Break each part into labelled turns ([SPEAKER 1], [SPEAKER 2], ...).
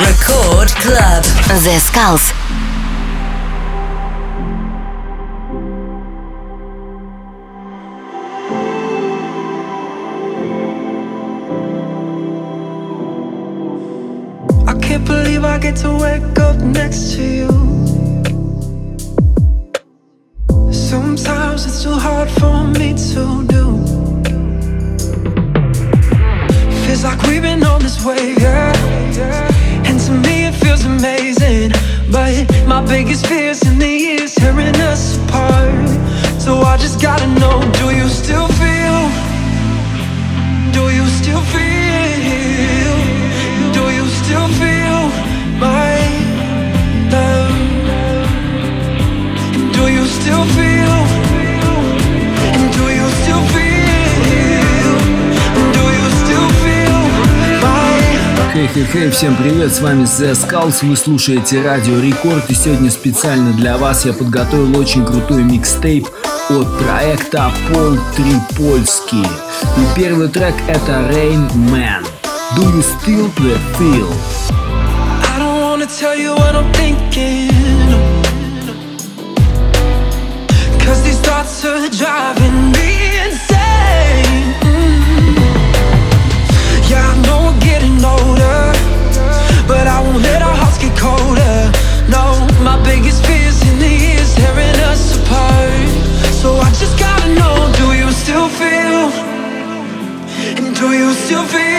[SPEAKER 1] Record Club. The Skulls.
[SPEAKER 2] I can't believe I get to wake up next to you. Sometimes it's too hard for me to do. Feels like we've been on this wave, yeah. And to me it feels amazing. But my biggest fears in the years tearing us apart. So I just gotta know, do you still feel? Do you still feel? Do you still feel my love? Do you still feel?
[SPEAKER 3] Хей-хей-хей, всем привет, с вами The Skulls, вы слушаете Радио Рекорд и сегодня специально для вас я подготовил очень крутой микстейп от проекта Пол Трипольский. И первый трек это Rain Man. Do you still the feel?
[SPEAKER 2] Cause these thoughts are driving me do you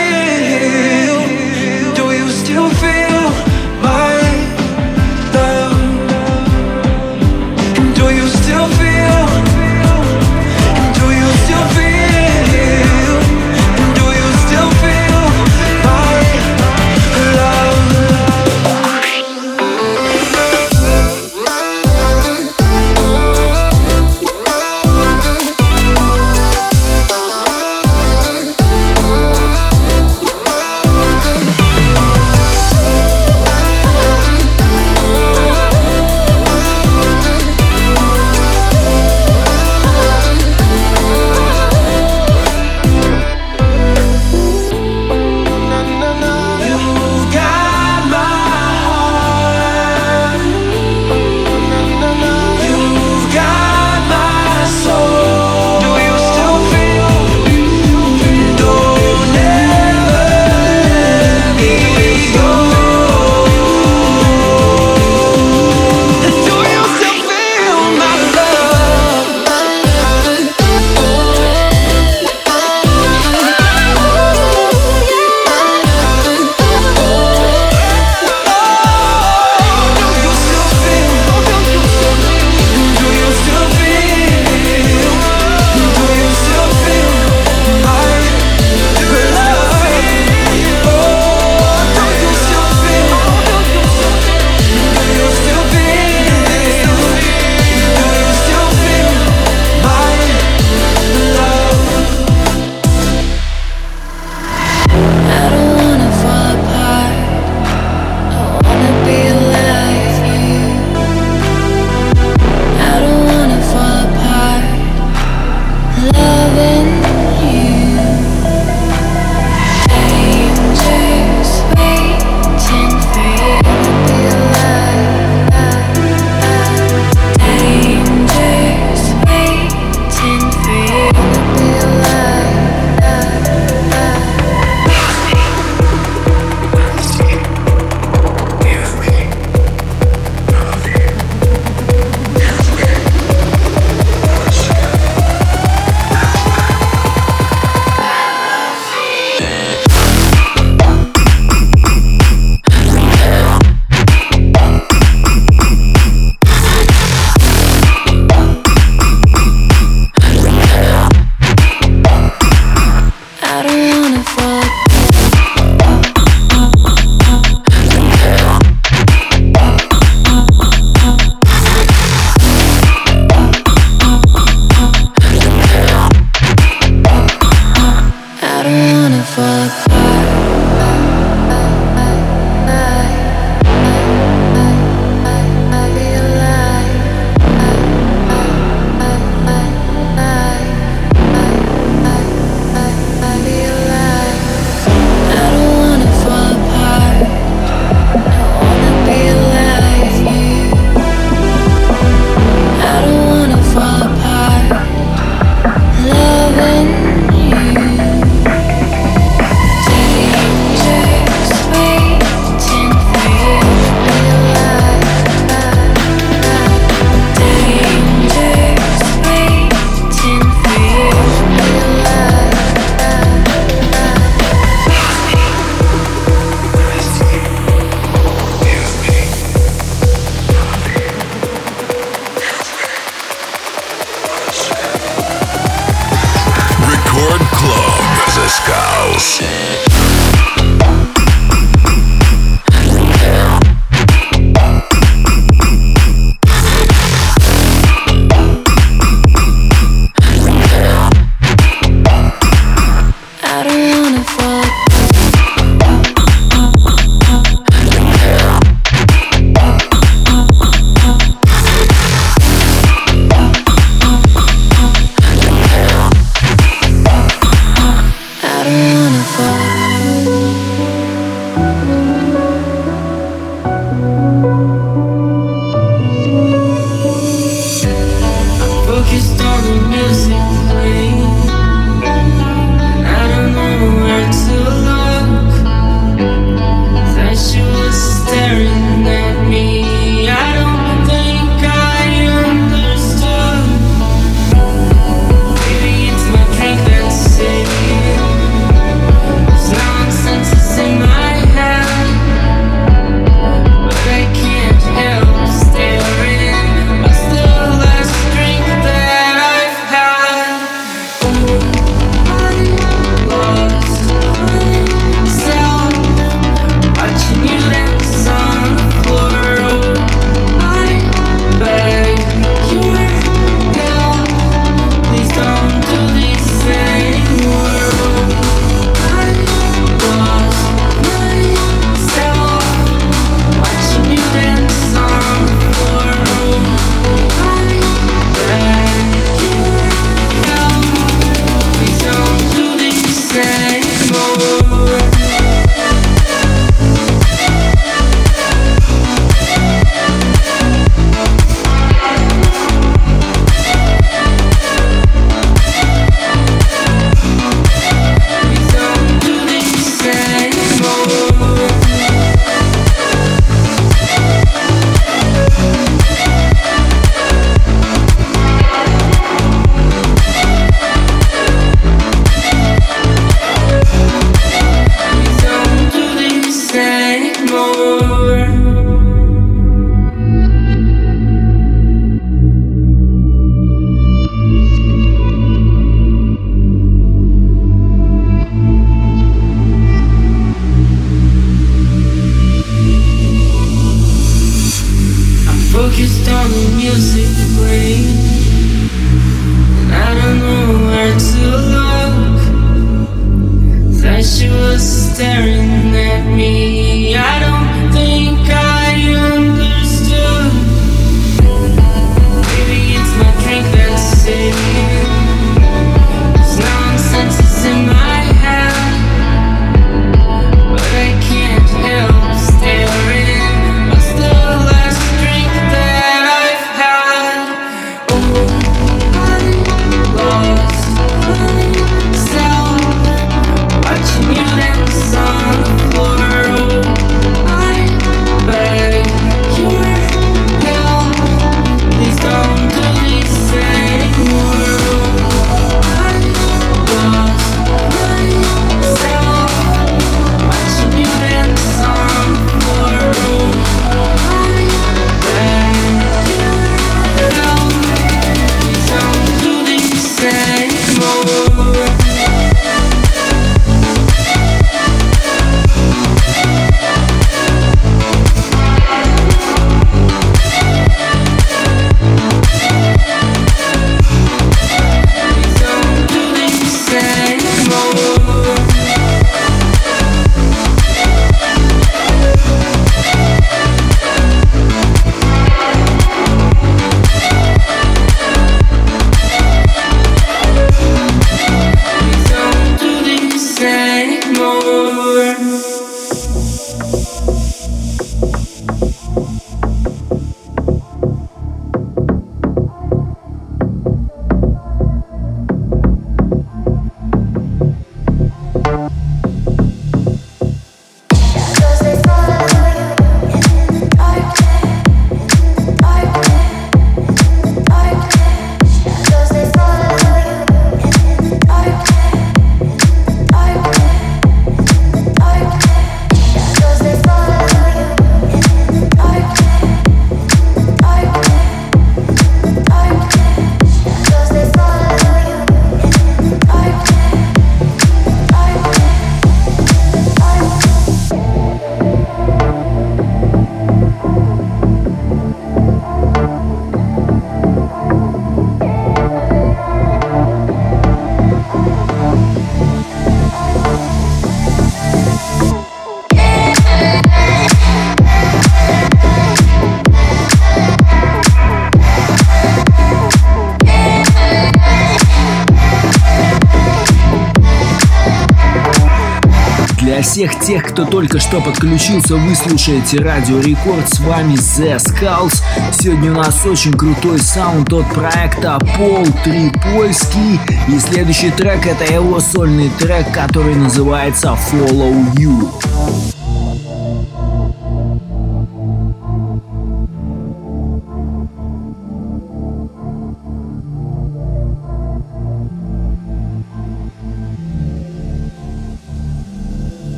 [SPEAKER 3] всех тех, кто только что подключился, вы слушаете Радио Рекорд, с вами The Skulls. Сегодня у нас очень крутой саунд от проекта Пол Трипольский. И следующий трек это его сольный трек, который называется Follow You.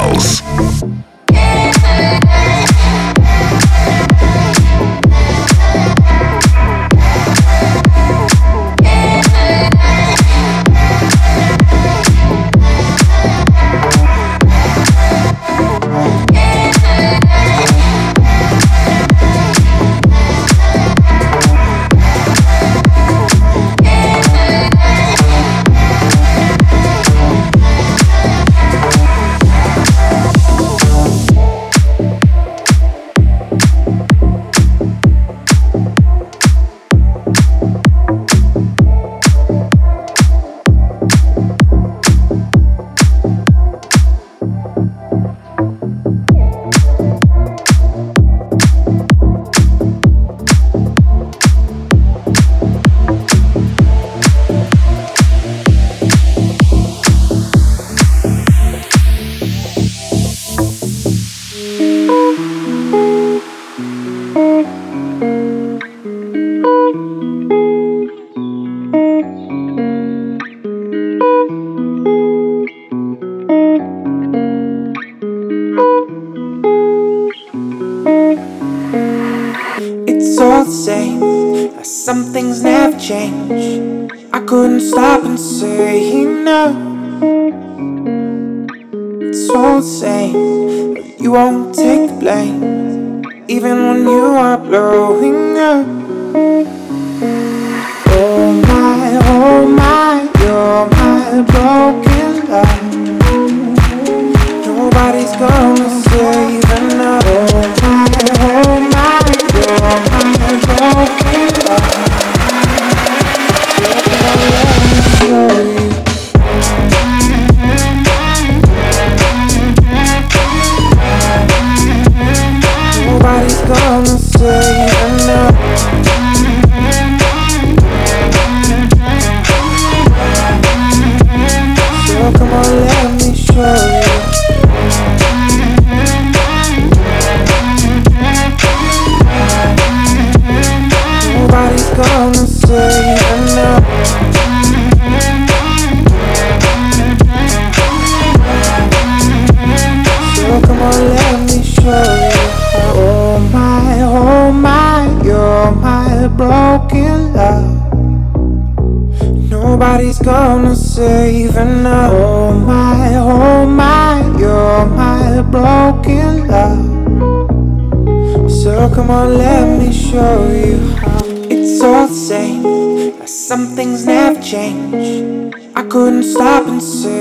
[SPEAKER 4] House. I couldn't stop and say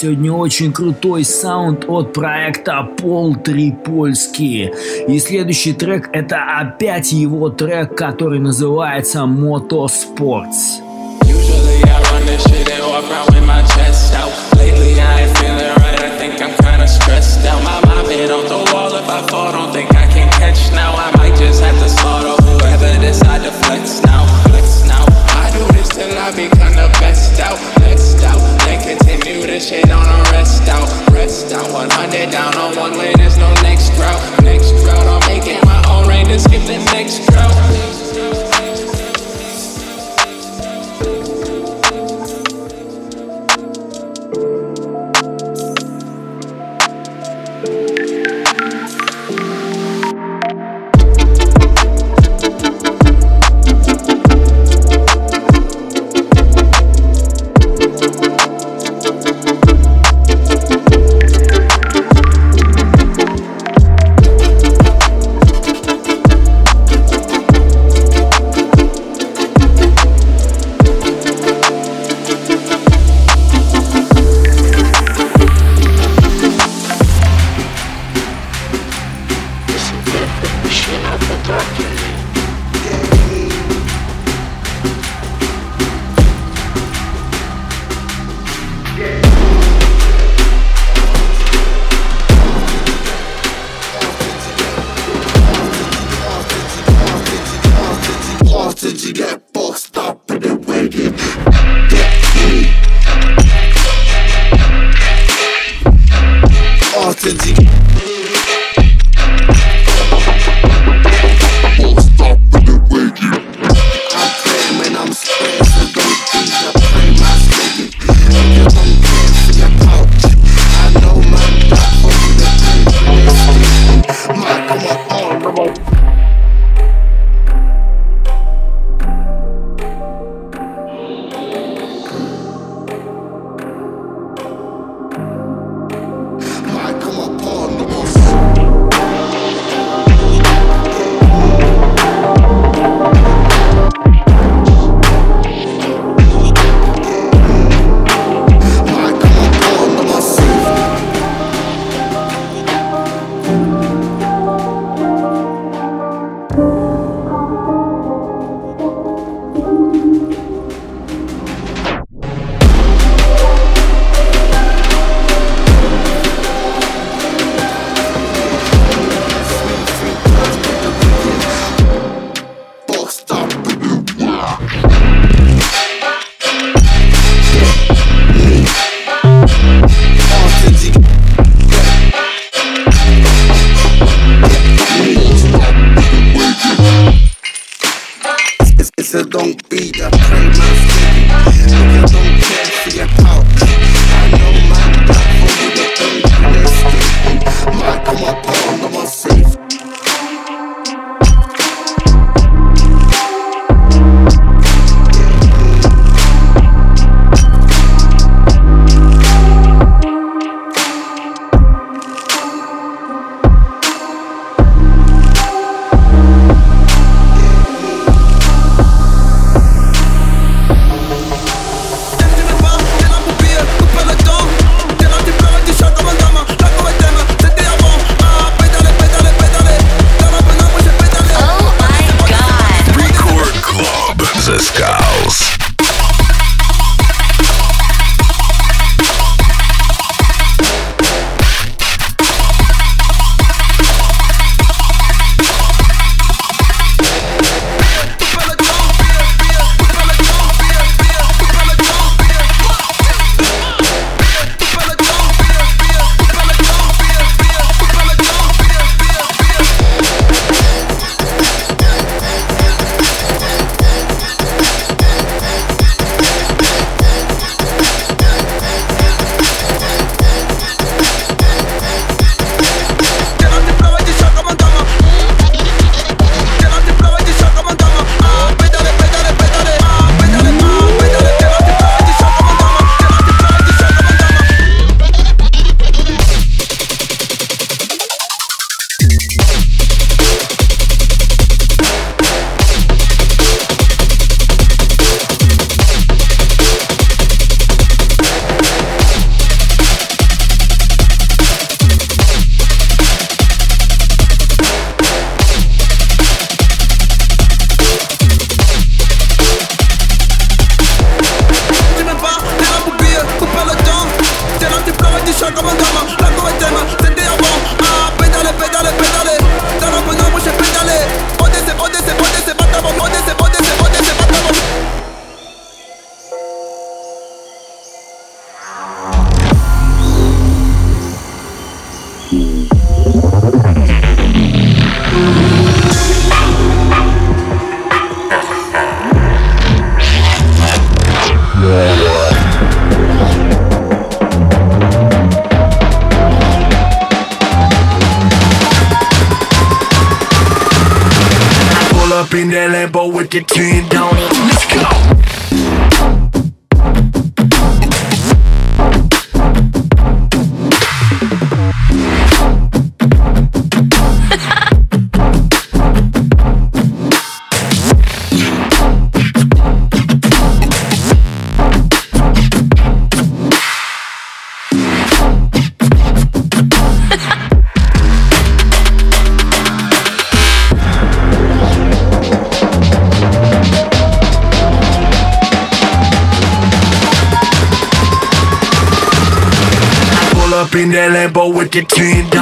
[SPEAKER 3] сегодня очень крутой саунд от проекта Пол Трипольский. И следующий трек это опять его трек, который называется Motorsports.
[SPEAKER 5] Usually I run this shit and walk around with my chest out. Lately I ain't feeling right, I think I'm kinda stressed out. My mind been on the wall, if I fall, don't think
[SPEAKER 6] get ten
[SPEAKER 3] Get a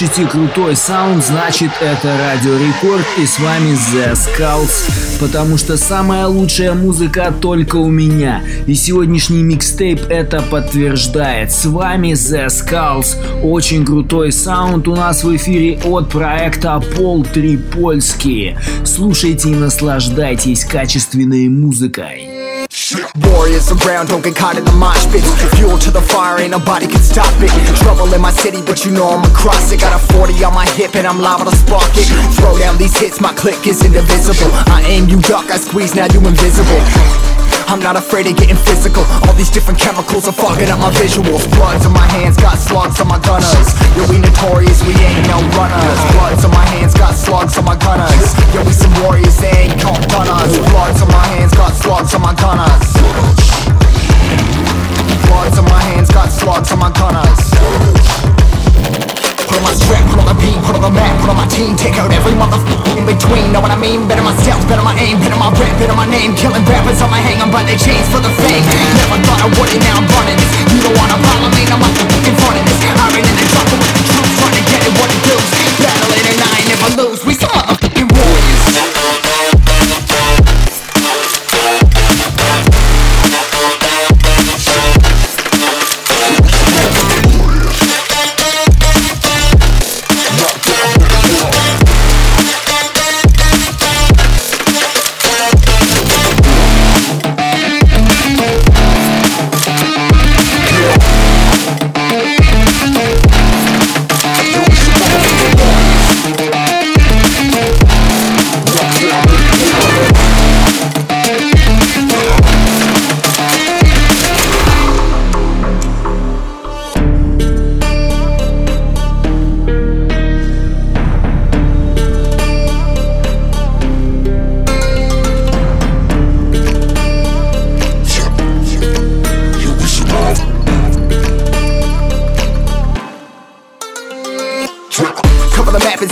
[SPEAKER 3] слышите крутой саунд, значит это Радио Рекорд и с вами The Skulls, потому что самая лучшая музыка только у меня. И сегодняшний микстейп это подтверждает. С вами The Skulls. Очень крутой саунд у нас в эфире от проекта Пол Трипольский. Слушайте и наслаждайтесь качественной музыкой.
[SPEAKER 7] Warriors around, don't get caught in the mosh pit. Fuel to the fire, ain't nobody can stop it. Trouble in my city, but you know I'm across it. Got a 40 on my hip and I'm liable to spark it. Throw down these hits, my click is indivisible. I aim, you duck, I squeeze, now you invisible. I'm not afraid of getting physical. All these different chemicals are fogging up my visuals. Bloods on my hands, got slugs on my gunners. Yo, we notorious, we ain't no runners. Bloods on my hands, got slugs on my gunners. Yo, we some warriors, they ain't called gunners. Bloods on my hands, got slugs on my gunners. Bloods on my hands, got slugs on my gunners. Put on my strap, put on the beat, put on the map, put on my team. Take out every motherfucker in between, know what I mean? Better my stealth, better my aim, better my rap, better my name. Killing rappers on my hang, I'm by their chains for the fame. Never thought I would it, now I'm running this. You don't wanna follow me, I'm in front of this. I ran in the trouble with the troops, trying to get it what it does Battle it and I ain't never lose, we some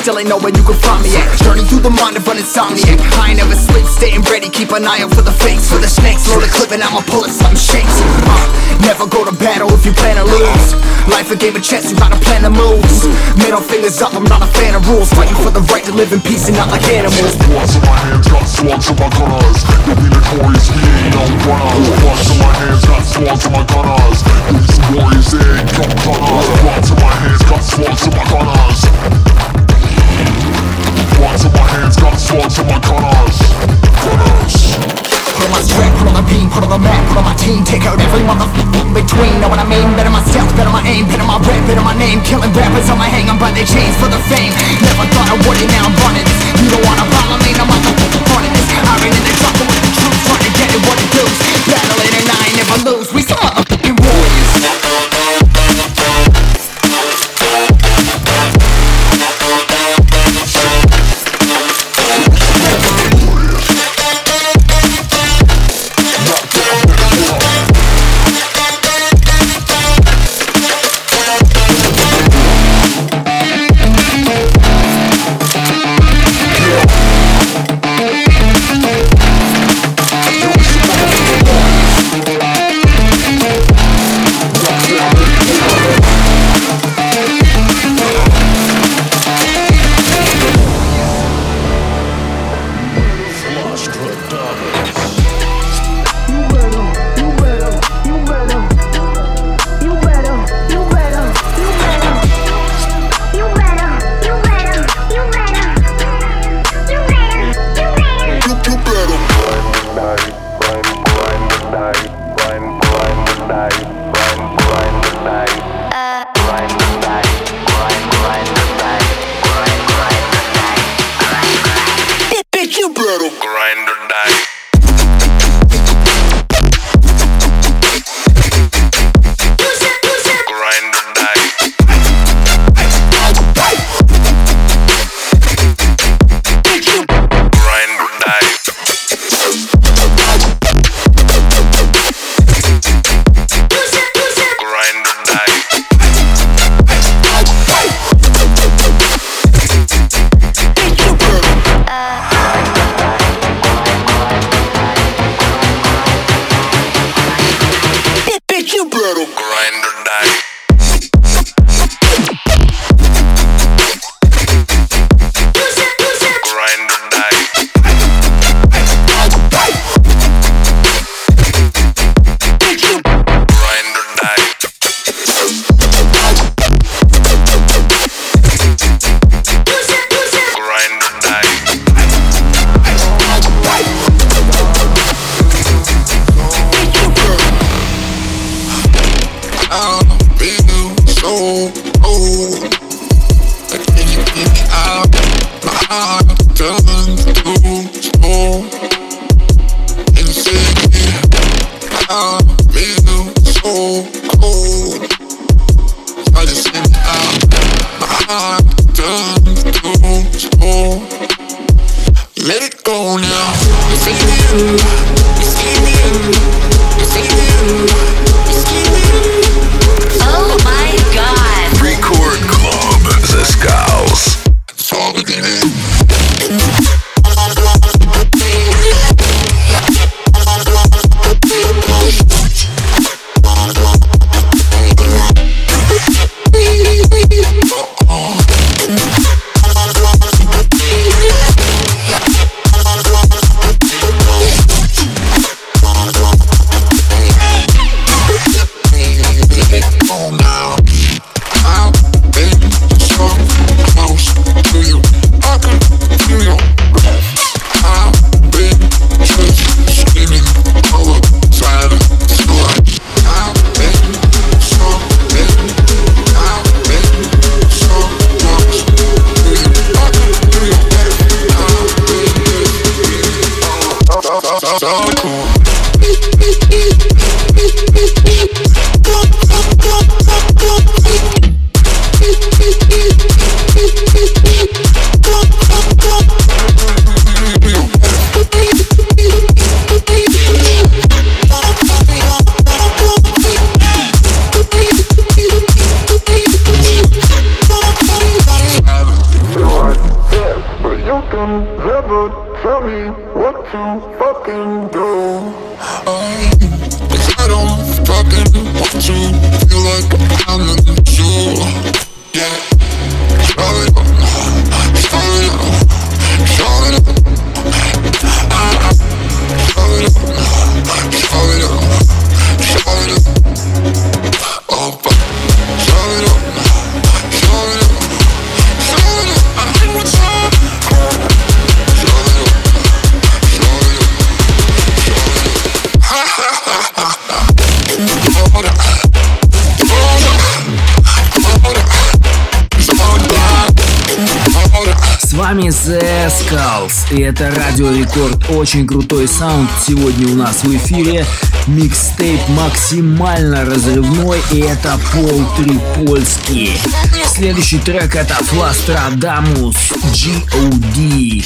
[SPEAKER 7] still ain't know where you can find me at Journey through the mind of an insomniac I ain't never sleep, staying ready, keep an eye out for the fakes For the snakes, load a clip and I'ma pull it, something shakes uh, Never go to battle if you plan to lose Life a game of chess, you gotta plan the moves Middle fingers up, I'm not a fan of rules Fighting for the right to live in peace and not like animals
[SPEAKER 8] Bloods in my hands, got slugs on my gunners. Yo, we notorious, we ain't no runners. Bloods in my hands, got slugs on my gunners. We some warriors, they ain't no gunners. Bloods in my hands, got slugs on my gunners. Bloods in my hands, got slugs on my gunners. Gunners.
[SPEAKER 7] Put on my strap, put on the beam, put on the map, put on my team. Take out every motherfucker in between, know what I mean? Better myself, better my aim, better my rap, better my name. Killing rappers on my hang, I'm by their chains for the fame. Never thought I would it, now I'm running this. You don't wanna follow me, now I'm motherfucking running this. I ran in the trouble with the troops, trying to get it what it does Battle it and I ain't never lose, we some motherfucking
[SPEAKER 9] see you.
[SPEAKER 3] Хаус. И это Радио Рекорд. Очень крутой саунд сегодня у нас в эфире. Микстейп максимально разрывной. И это Пол Три польский Следующий трек это Фластрадамус G.O.D.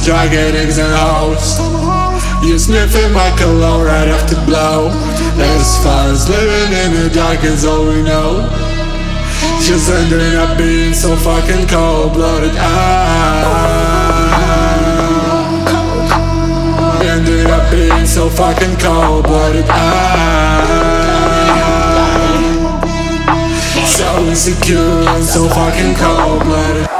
[SPEAKER 10] are drug addicts and hoes. You sniffing my cologne right after blow. As far as living in the dark is all we know. Just ending up being so fucking cold blooded. I ah. ended up being so fucking cold blooded. I ah. so insecure and so fucking cold blooded.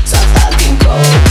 [SPEAKER 10] cold